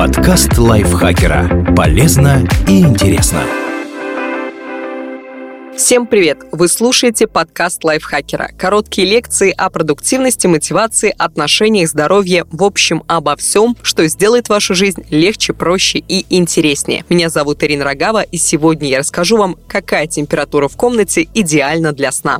Подкаст лайфхакера. Полезно и интересно. Всем привет! Вы слушаете подкаст лайфхакера. Короткие лекции о продуктивности, мотивации, отношениях, здоровье, в общем, обо всем, что сделает вашу жизнь легче, проще и интереснее. Меня зовут Ирина Рогава, и сегодня я расскажу вам, какая температура в комнате идеальна для сна.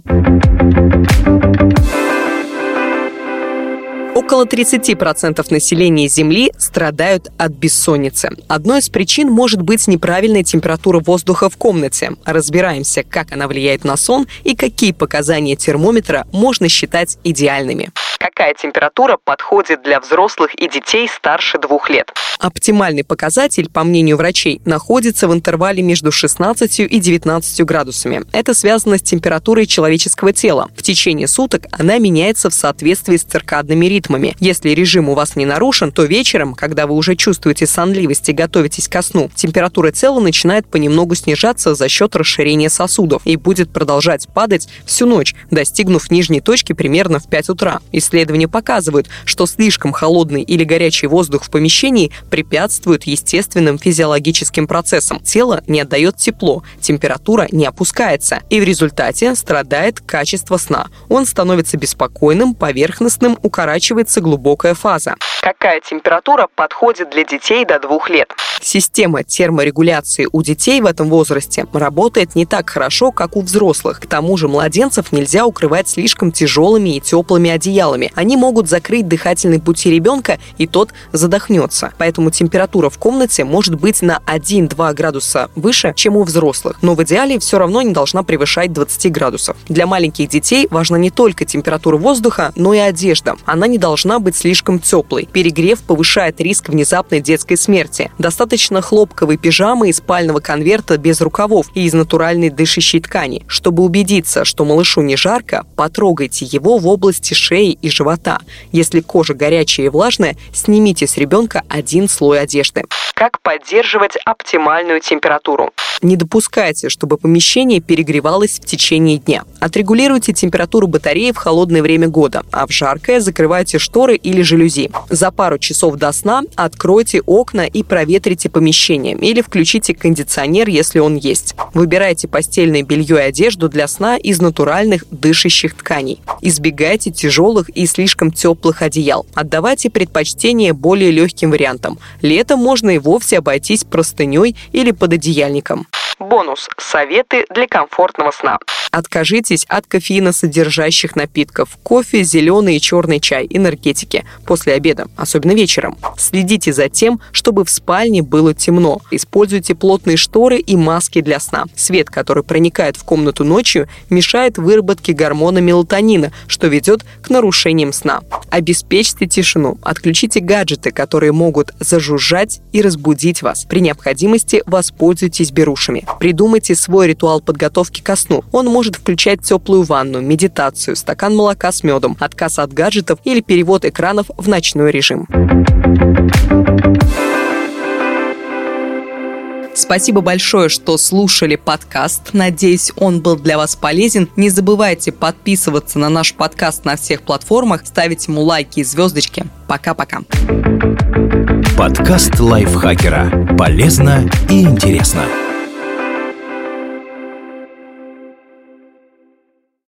Около 30% населения Земли страдают от бессонницы. Одной из причин может быть неправильная температура воздуха в комнате. Разбираемся, как она влияет на сон и какие показания термометра можно считать идеальными какая температура подходит для взрослых и детей старше двух лет. Оптимальный показатель, по мнению врачей, находится в интервале между 16 и 19 градусами. Это связано с температурой человеческого тела. В течение суток она меняется в соответствии с циркадными ритмами. Если режим у вас не нарушен, то вечером, когда вы уже чувствуете сонливость и готовитесь ко сну, температура тела начинает понемногу снижаться за счет расширения сосудов и будет продолжать падать всю ночь, достигнув нижней точки примерно в 5 утра. Исследования показывают, что слишком холодный или горячий воздух в помещении препятствует естественным физиологическим процессам. Тело не отдает тепло, температура не опускается, и в результате страдает качество сна. Он становится беспокойным, поверхностным, укорачивается глубокая фаза. Какая температура подходит для детей до двух лет? Система терморегуляции у детей в этом возрасте работает не так хорошо, как у взрослых. К тому же младенцев нельзя укрывать слишком тяжелыми и теплыми одеялами. Они могут закрыть дыхательные пути ребенка, и тот задохнется. Поэтому температура в комнате может быть на 1-2 градуса выше, чем у взрослых. Но в идеале все равно не должна превышать 20 градусов. Для маленьких детей важна не только температура воздуха, но и одежда. Она не должна быть слишком теплой. Перегрев повышает риск внезапной детской смерти. Достаточно хлопковой пижамы и спального конверта без рукавов и из натуральной дышащей ткани. Чтобы убедиться, что малышу не жарко, потрогайте его в области шеи и живота. Если кожа горячая и влажная, снимите с ребенка один слой одежды. Как поддерживать оптимальную температуру? Не допускайте, чтобы помещение перегревалось в течение дня. Отрегулируйте температуру батареи в холодное время года, а в жаркое закрывайте шторы или жалюзи. За пару часов до сна откройте окна и проветрите помещение или включите кондиционер, если он есть. Выбирайте постельное белье и одежду для сна из натуральных дышащих тканей. Избегайте тяжелых и слишком теплых одеял. Отдавайте предпочтение более легким вариантам. Летом можно и вовсе обойтись простыней или пододеяльником. Бонус. Советы для комфортного сна. Откажитесь от кофеиносодержащих напитков. Кофе, зеленый и черный чай, энергетики. После обеда, особенно вечером. Следите за тем, чтобы в спальне было темно. Используйте плотные шторы и маски для сна. Свет, который проникает в комнату ночью, мешает выработке гормона мелатонина, что ведет к нарушениям сна. Обеспечьте тишину. Отключите гаджеты, которые могут зажужжать и разбудить вас. При необходимости воспользуйтесь берушами. Придумайте свой ритуал подготовки ко сну. Он может включать теплую ванну, медитацию, стакан молока с медом, отказ от гаджетов или перевод экранов в ночной режим. Спасибо большое, что слушали подкаст. Надеюсь, он был для вас полезен. Не забывайте подписываться на наш подкаст на всех платформах, ставить ему лайки и звездочки. Пока-пока. Подкаст лайфхакера. Полезно и интересно.